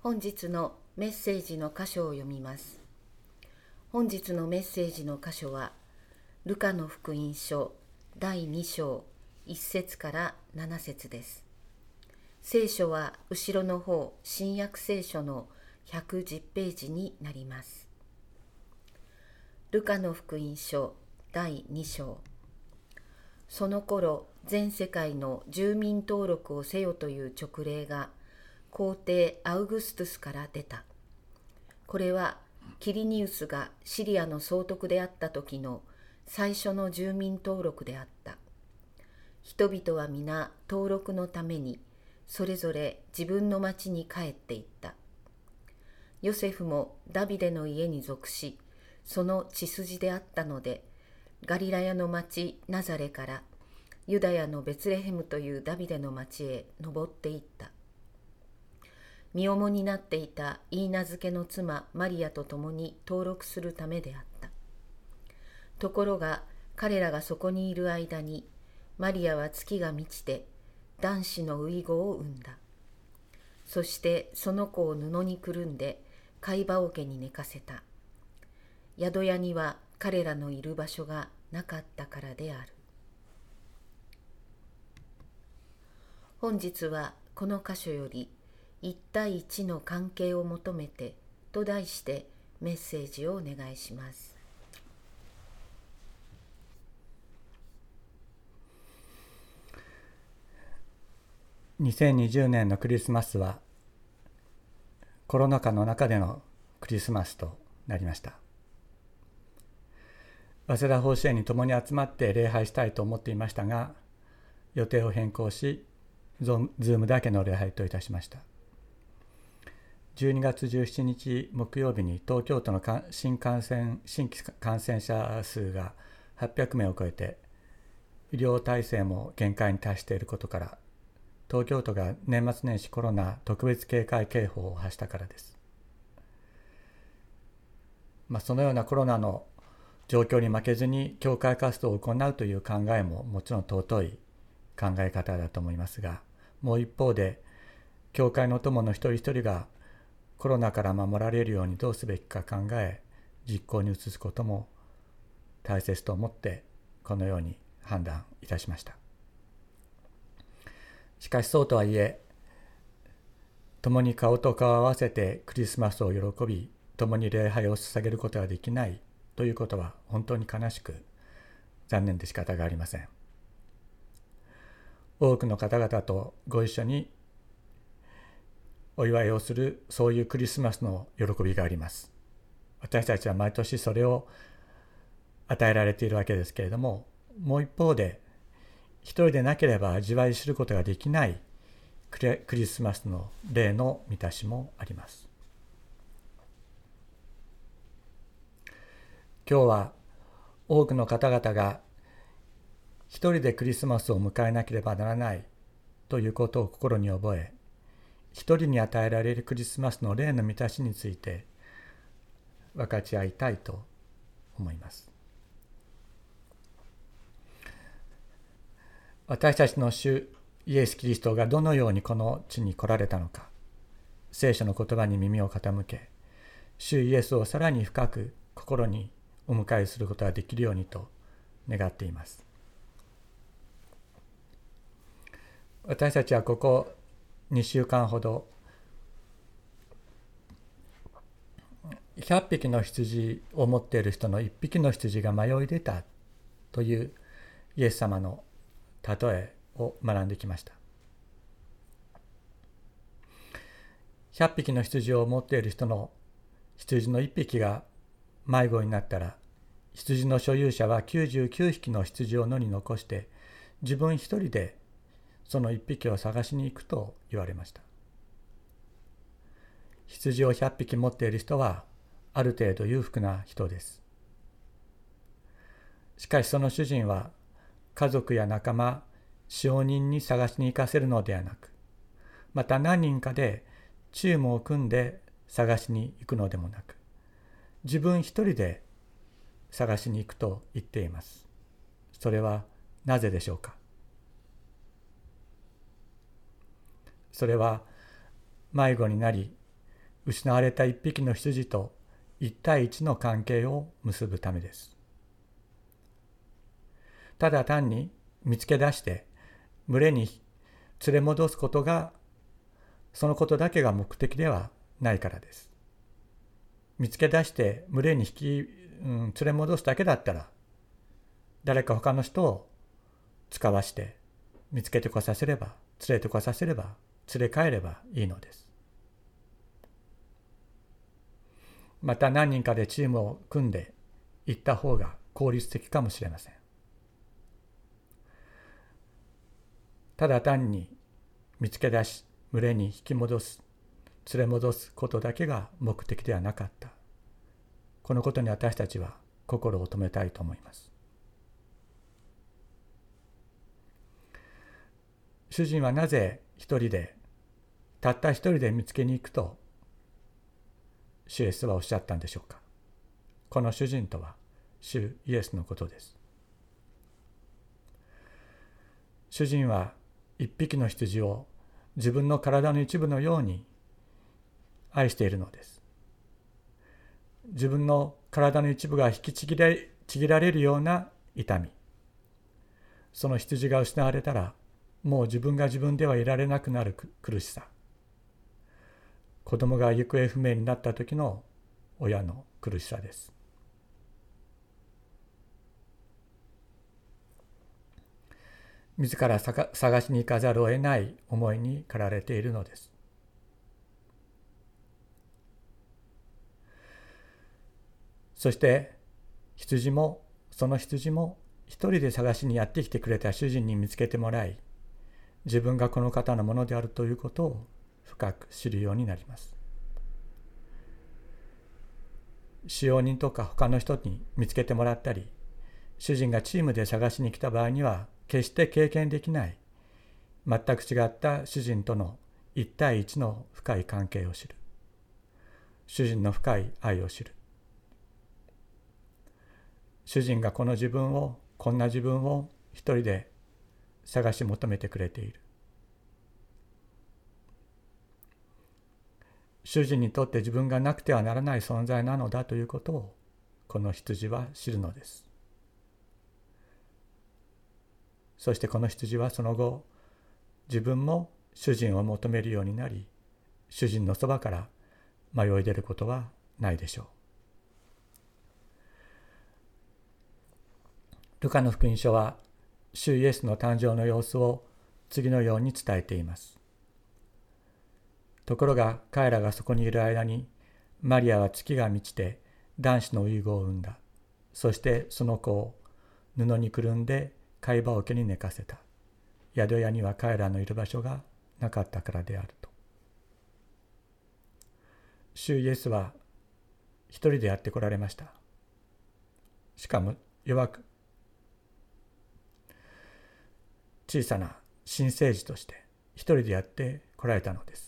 本日のメッセージの箇所を読みます。本日のメッセージの箇所はルカの福音書第2章1節から7節です。聖書は後ろの方新約聖書の110ページになります。ルカの福音書第2章。その頃全世界の住民登録をせよという勅令が皇帝アウグストゥスから出た。これはキリニウスがシリアの総督であった時の最初の住民登録であった。人々は皆登録のためにそれぞれ自分の町に帰っていった。ヨセフもダビデの家に属し、その血筋であったので、ガリラヤの町ナザレからユダヤのベツレヘムというダビデの町へ登っていった。身重になっていた言い名付けの妻マリアと共に登録するためであった。ところが彼らがそこにいる間にマリアは月が満ちて男子の遺語を産んだ。そしてその子を布にくるんで貝羽桶に寝かせた。宿屋には彼らのいる場所がなかったからである。本日はこの箇所より一対一の関係を求めてと題してメッセージをお願いします。2020年のクリスマスはコロナ禍の中でのクリスマスとなりました早稲田法支園に共に集まって礼拝したいと思っていましたが予定を変更しズームだけの礼拝といたしました12月17日木曜日に東京都の新感染新規感染者数が800名を超えて医療体制も限界に達していることから東京都が年末年始コロナ特別警戒警報を発したからです。まあ、そのようなコロナの状況に負けずに教会活動を行うという考えももちろん尊い考え方だと思いますがもう一方で教会の友の一人一人がコロナから守られるようにどうすべきか考え実行に移すことも大切と思ってこのように判断いたしました。しかしそうとはいえ共に顔と顔を合わせてクリスマスを喜び共に礼拝を捧げることができないということは本当に悲しく残念で仕方がありません。多くの方々とご一緒にお祝いをするそういうクリスマスの喜びがあります。私たちは毎年それを与えられているわけですけれどももう一方で一人でなければ味わい知ることができないクリスマスの例の満たしもあります。今日は多くの方々が一人でクリスマスを迎えなければならないということを心に覚え一人に与えられるクリスマスの霊の満たしについて分かち合いたいと思います。私たちの主イエス・キリストがどのようにこの地に来られたのか聖書の言葉に耳を傾け主イエスをさらに深く心にお迎えすることができるようにと願っています私たちはここ2週間ほど100匹の羊を持っている人の1匹の羊が迷い出たというイエス様の例えを学んできました。100匹の羊を持っている人の羊の1匹が迷子になったら羊の所有者は99匹の羊を野に残して自分一人でその一匹を探しに行くと言われました。羊を100匹持っている人はある程度裕福な人です。しかしその主人は家族や仲間使用人に探しに行かせるのではなくまた何人かでチームを組んで探しに行くのでもなく自分一人で探しに行くと言っています。それはなぜでしょうか？それは迷子になり失われた一匹の羊と一対一の関係を結ぶためです。ただ単に見つけ出して群れに連れ戻すことがそのことだけが目的ではないからです。見つけ出して群れに引き、うん、連れ戻すだけだったら誰か他の人を使わして見つけてこさせれば連れてこさせれば連れ帰ればいいのです。また何人かでチームを組んで行った方が効率的かもしれません。ただ単に見つけ出し群れに引き戻す連れ戻すことだけが目的ではなかったこのことに私たちは心を止めたいと思います主人はなぜ一人でたった一人で見つけに行くと主イエスはおっしゃったんでしょうかこの主人とは主イエスのことです主人は一匹の羊を自分の体の一部のように愛しているのです。自分の体の一部が引きちぎれちぎられるような痛み。その羊が失われたらもう自分が自分ではいられなくなる苦しさ。子供が行方不明になった時の親の苦しさです。自ら探しに行かざるを得ない思いに駆られているのです。そして羊もその羊も一人で探しにやってきてくれた主人に見つけてもらい自分がこの方のものであるということを深く知るようになります。使用人とか他の人に見つけてもらったり主人がチームで探しに来た場合には決して経験できない全く違った主人との一対一の深い関係を知る。主人の深い愛を知る。主人がこの自分をこんな自分を一人で探し求めてくれている。主人にとって自分がなくてはならない存在なのだということをこの羊は知るのですそしてこの羊はその後自分も主人を求めるようになり主人のそばから迷い出ることはないでしょう。ルカの福音書は主イエスの誕生の様子を次のように伝えています。ところが彼らがそこにいる間にマリアは月が満ちて男子の遺語を産んだ。そしてその子を布にくるんで貝羽桶に寝かせた。宿屋には彼らのいる場所がなかったからであると。主イエスは一人でやってこられました。しかも弱く小さな新生児として一人でやってこられたのです。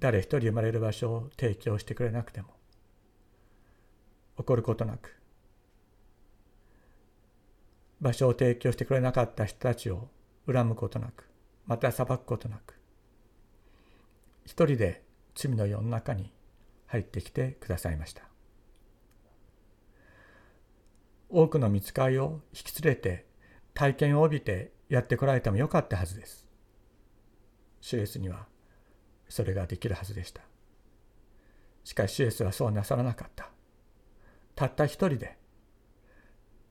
誰一人生まれる場所を提供してくれなくても怒ることなく場所を提供してくれなかった人たちを恨むことなくまた裁くことなく一人で罪の世の中に入ってきてくださいました。多くの見つかりを引き連れて体験を帯びてやってこられてもよかったはずです。シュエスにはそれができるはずでしたしかしシュエスはそうなさらなかったたった一人で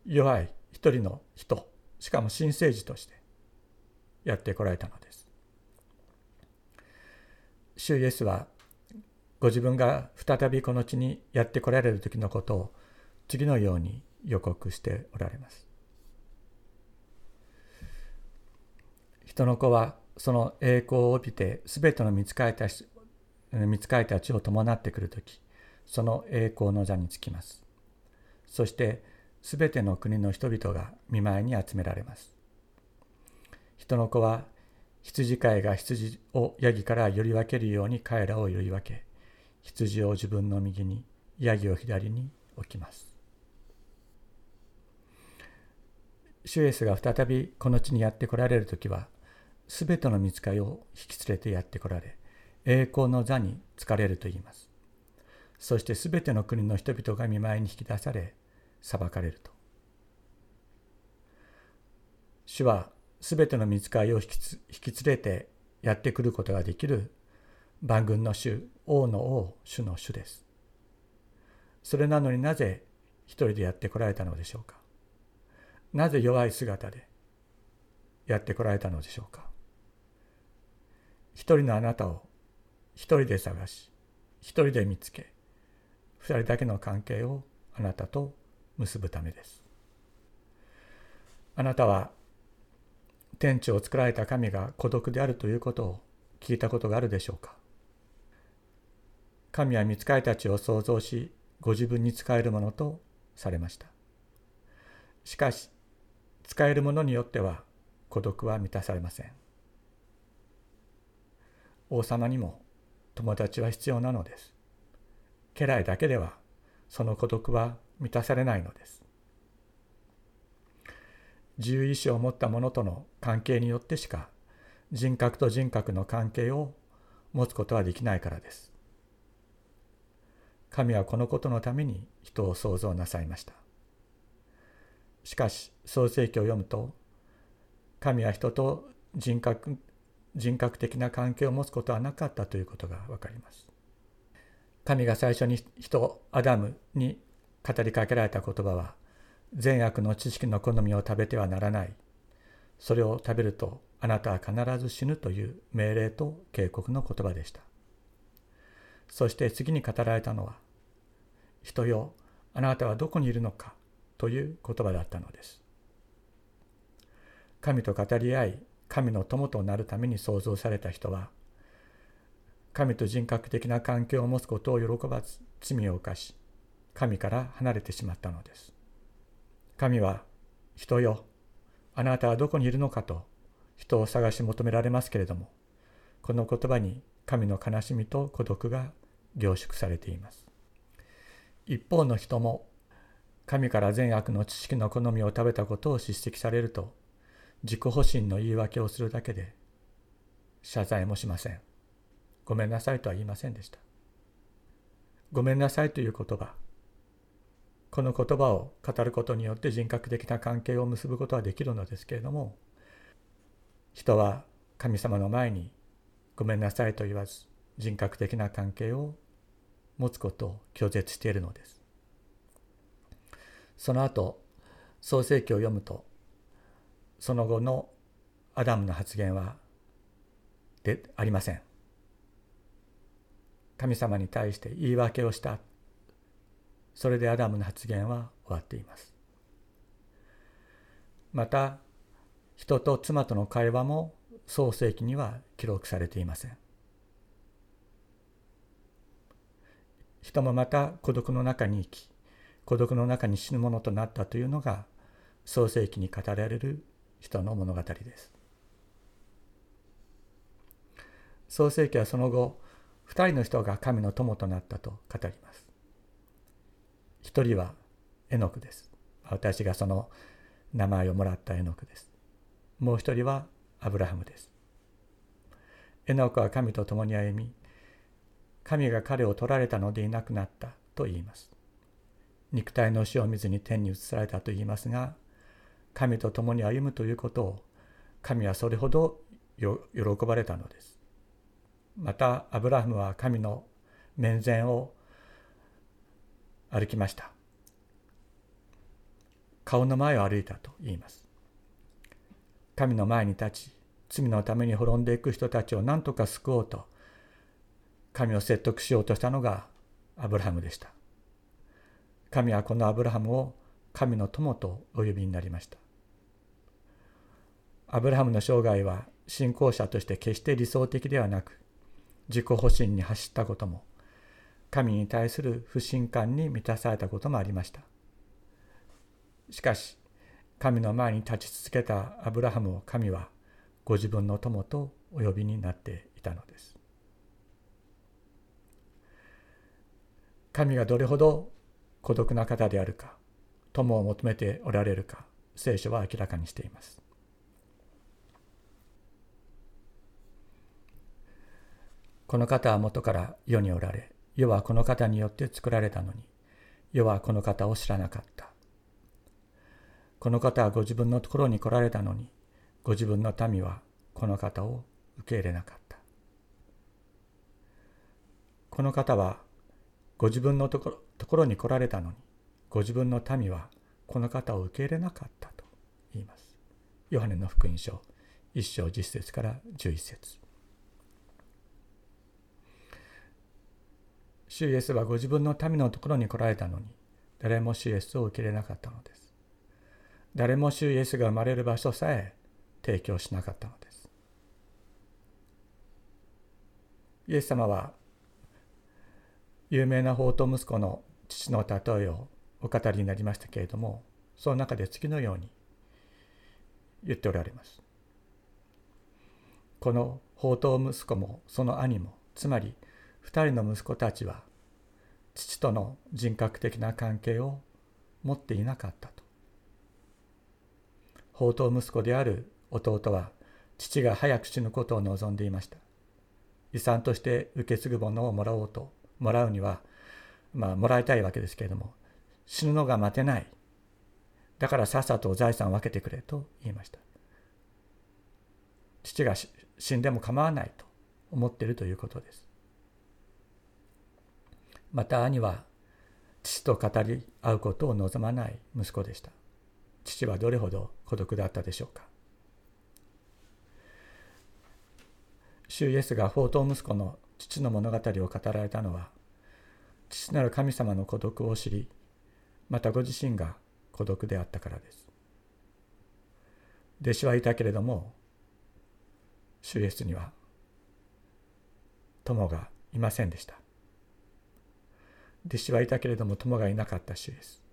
弱い一人の人しかも新生児としてやってこられたのです。主イエスはご自分が再びこの地にやってこられる時のことを次のように予告しておられます。人の子はその栄光を帯びて全ての見つかりた見つかりたちを伴ってくる時その栄光の座につきます。そしてすべての国の人々が見舞いに集められます。人の子は羊飼いが羊をヤギからより分けるように彼らをより分け、羊を自分の右に、ヤギを左に置きます。シュエスが再びこの地にやって来られる時は、すべての見つかりを引き連れてやって来られ、栄光の座に疲れると言います。そしてすべての国の人々が見舞いに引き出され裁かれると。主はすべての見つかりを引き連れてやってくることができる万軍の主、王の王、主の主です。それなのになぜ一人でやってこられたのでしょうか。なぜ弱い姿でやってこられたのでしょうか。一人のあなたを一人で探し、一人で見つけ、二人だけの関係をあなたと結ぶためです。あなたは天地を作られた神が孤独であるということを聞いたことがあるでしょうか。神は見つかりたちを創造しご自分に仕えるものとされました。しかし使えるものによっては孤独は満たされません。王様にも友達は必要なのです家来だけではその孤独は満たされないのです自由意志を持った者との関係によってしか人格と人格の関係を持つことはできないからです。神はこのことのために人を創造なさいました。しかし創世記を読むと神は人と人格人格的な関係を持つことはなかったということがわかります。神が最初に人アダムに語りかけられた言葉は善悪の知識の好みを食べてはならない。それを食べるとあなたは必ず死ぬという命令と警告の言葉でした。そして次に語られたのは、人よ、あなたはどこにいるのかという言葉だったのです。神と語り合い、神の友となるために創造された人は、神と人格的な関係を持つことを喜ばず罪を犯し、神から離れてしまったのです。神は、人よ、あなたはどこにいるのかと人を探し求められますけれども、この言葉に神の悲しみと孤独が凝縮されています。一方の人も、神から善悪の知識の好みを食べたことを叱責されると、自己保身の言い訳をするだけで、謝罪もしません。ごめんなさいとは言いませんでした。ごめんなさいという言葉、この言葉を語ることによって人格的な関係を結ぶことはできるのですけれども人は神様の前にごめんなさいと言わず人格的な関係を持つことを拒絶しているのです。その後創世記を読むとその後のアダムの発言はでありません。神様に対して言い訳をしたそれでアダムの発言は終わっています。また、人と妻との会話も創世記には記録されていません。人もまた孤独の中に生き、孤独の中に死ぬものとなったというのが創世記に語られる人の物語です。創世記はその後、二人の人が神の友となったと語ります。一人はエノクです。私がその名前をもらったエノクです。もう一人はアブラハムです。エノクは神と共に歩み、神が彼を取られたのでいなくなったと言います。肉体の死を見ずに天に移されたと言いますが、神と共に歩むということを神はそれほど喜ばれたのです。また、アブラハムは神の面前を歩きました。顔の前を歩いたと言います。神の前に立ち、罪のために滅んでいく人たちを何とか救おうと、神を説得しようとしたのがアブラハムでした。神はこのアブラハムを神の友とお呼びになりました。アブラハムの生涯は信仰者として決して理想的ではなく、自己保身に走ったことも、神に対する不信感に満たされたこともありました。しかし、神の前に立ち続けたアブラハムを神はご自分の友とお呼びになっていたのです。神がどれほど孤独な方であるか、友を求めておられるか、聖書は明らかにしています。この方は元から世におられ、世はこの方によって作られたのに、世はこの方を知らなかった。この方はご自分のところに来られたのに、ご自分の民はこの方を受け入れなかった。この方はご自分のところところに来られたのに、ご自分の民はこの方を受け入れなかったと言います。ヨハネの福音書1章10節から11節主イエスはご自分の民のところに来られたのに、誰も主イエスを受け入れなかったのです。誰も主イエスが生まれる場所さえ提供しなかったのです。イエス様は有名な法と息子の父の例えをお語りになりましたけれどもその中で次のように言っておられます。この法と息子もその兄もつまり2人の息子たちは父との人格的な関係を持っていなかったと。法と息子である弟は父が早く死ぬことを望んでいました。遺産として受け継ぐものをもらおうともらうにはまあもらいたいわけですけれども死ぬのが待てないだからさっさと財産を分けてくれと言いました父が死んでも構わないと思っているということですまた兄は父と語り合うことを望まない息子でした。父はどれほど孤独だったでしょうか。主イエスが宝刀息子の父の物語を語られたのは父なる神様の孤独を知りまたご自身が孤独であったからです。弟子はいたけれども主イエスには友がいませんでした。弟子はいたけれども友がいなかった主イエス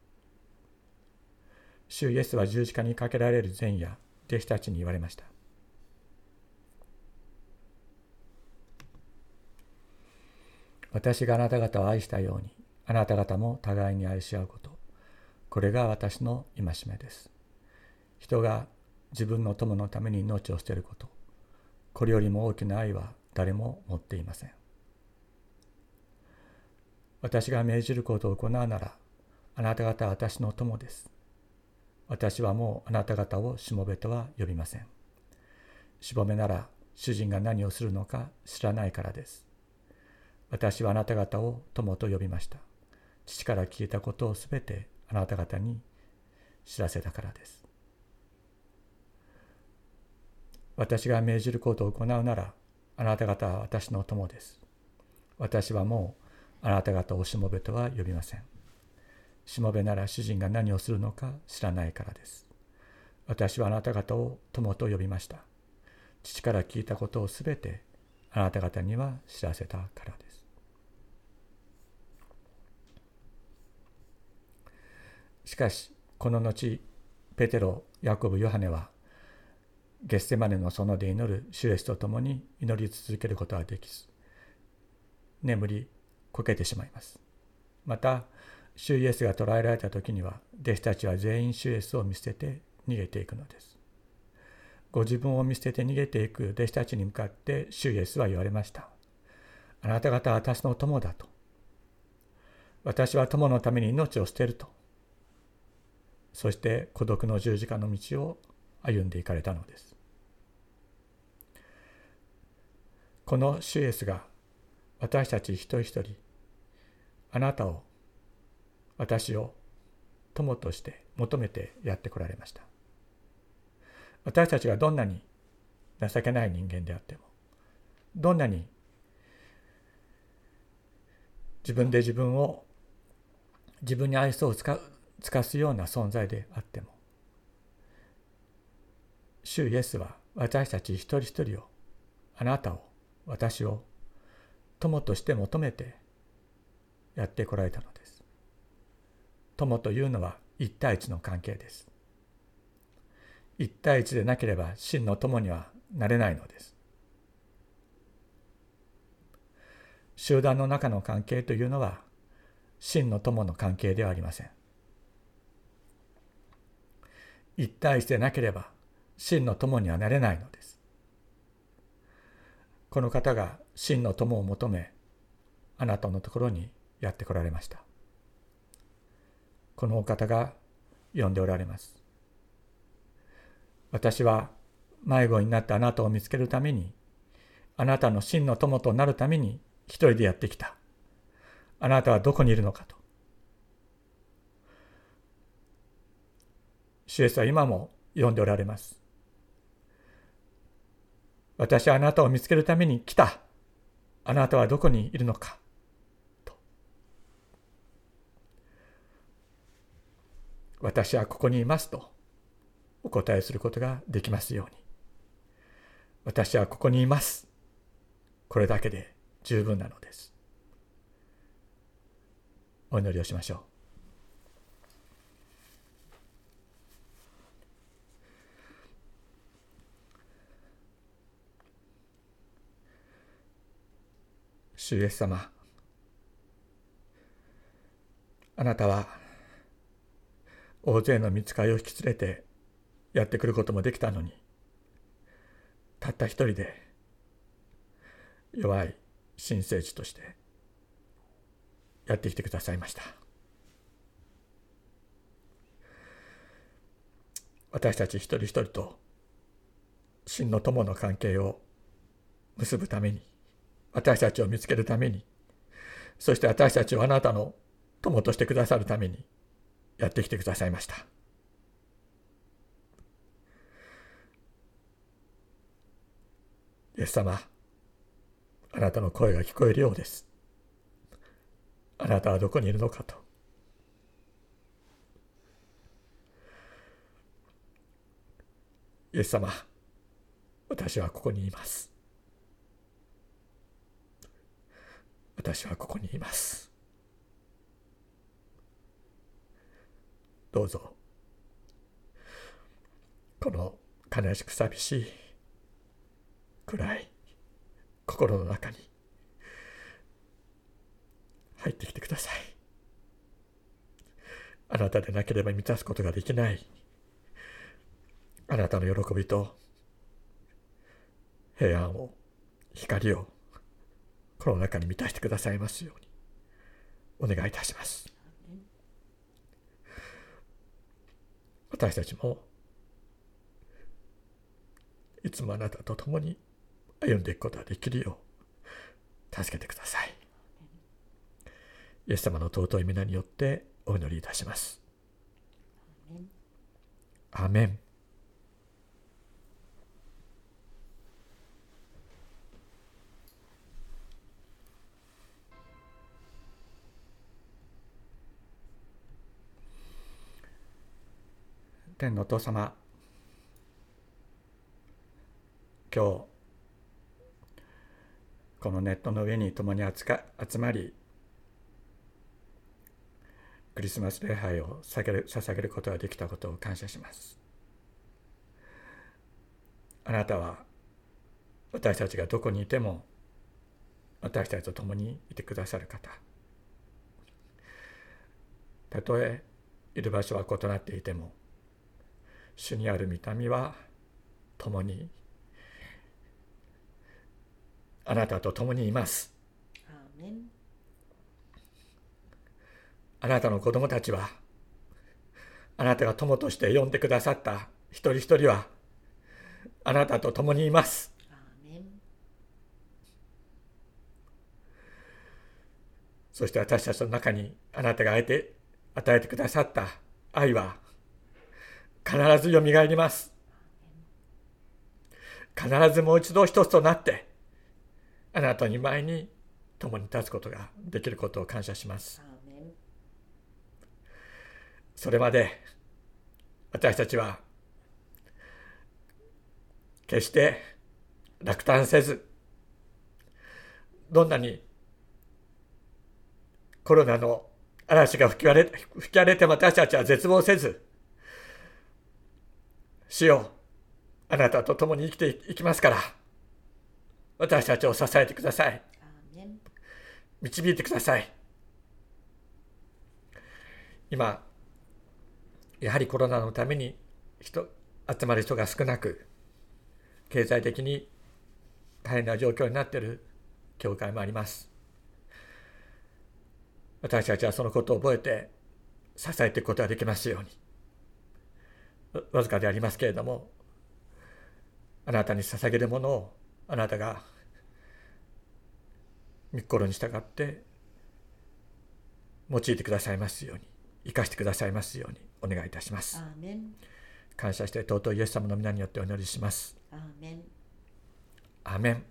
主イエスは十字架にかけられる前夜弟子たちに言われました。私があなた方を愛したようにあなた方も互いに愛し合うこと。これが私の戒めです。人が自分の友のために命を捨てること。これよりも大きな愛は誰も持っていません。私が命じることを行うならあなた方は私の友です私はもうあなた方をしもべとは呼びませんしもべなら主人が何をするのか知らないからです私はあなた方を友と呼びました。父から聞いたことをすべてあなた方に知らせたからです。私が命じることを行うなら、あなた方は私の友です。私はもうあなた方をしもべとは呼びません。しもべなら主人が何をするのか知らないからです。私はあなた方を友と呼びました。父から聞いたことをすべてあなた方には知らせたからです。しかしこの後ペテロヤコブヨハネはゲッセマネの園で祈る主イエスと共に祈り続けることはできず眠りこけてしまいます。また主イエスが捕らえられた時には弟子たちは全員主イエスを見捨てて逃げていくのです。ご自分を見捨てて逃げていく弟子たちに向かって主イエスは言われました。あなた方は私の友だと。私は友のために命を捨てると。そして孤独の十字架の道を歩んでいかれたのです。この主イエスが私たち一人一人あなたを私を友として求めてやってこられました。私たちがどんなに情けない人間であってもどんなに自分で自分を自分に愛想を使うつかすような存在であっても主イエスは私たち一人一人をあなたを私を友として求めてやってこられたのです。友というのは一対一の関係です。一対一でなければ真の友にはなれないのです。集団の中の関係というのは真の友の関係ではありません。一対一でなければ真の友にはなれないのです。この方が真の友を求めあなたのところにやってこられました。このお方が呼んでおられます。私は迷子になったあなたを見つけるためにあなたの真の友となるために一人でやってきた。あなたはどこにいるのかと。主イエスは今も呼んでおられます。私はあなたを見つけるために来た。あなたはどこにいるのか。私はここにいますとお答えすることができますように。私はここにいます。これだけで十分なのです。お祈りをしましょう。主イエス様あなたは大勢の見つかりを引き連れてやってくることもできたのにたった一人で弱い新生児としてやってきてくださいました。私たち一人一人と真の友の関係を結ぶために私たちを見つけるためにそして私たちをあなたの友としてくださるためにやってきてくださいましたイエス様あなたの声が聞こえるようです。あなたはどこにいるのかと。イエス様、私はここにいます。私はここにいます。どうぞ、この悲しく寂しい、暗い、心の中に入ってきてください。あなたでなければ満たすことができないあなたの喜びと平安を光をこの中に満たしてくださいますようにお願いいたします。私たちもいつもあなたと共に歩んでいくことができるよう助けてください。イエス様の尊い皆によってお祈りいたします。アメン。天のお父様。今日このネットの上に共に集まりクリスマス礼拝を捧げる捧げることができたことを感謝します。あなたは私たちがどこにいても私たちと共にいてくださる方。たとえいる場所は異なっていても主にある御霊は共にあなたと共にいます。あなたの子供たちは、あなたが友として呼んでくださった一人一人は、あなたと共にいます。そして私たちの中にあなたが与え与えてくださった愛は必ずよみがえります。必ずもう一度一つとなってあなたに前に共に立つことができることを感謝します。それまで私たちは決して落胆せずどんなにコロナの嵐が吹き荒れ吹き荒れて私たちは絶望せず主よあなたと共に生きていきますから。私たちを支えてください。導いてください。今、やはりコロナのために人集まる人が少なく、経済的に大変な状況になっている教会もあります。私たちはそのことを覚えて支えていくことができますようにわずかでありますけれどもあなたに捧げるものをあなたが御心に従って用いてくださいますように生かしてくださいますようにお願いいたします。アーメン感謝して尊いイエス様の皆によってお祈りします。アーメンアーメン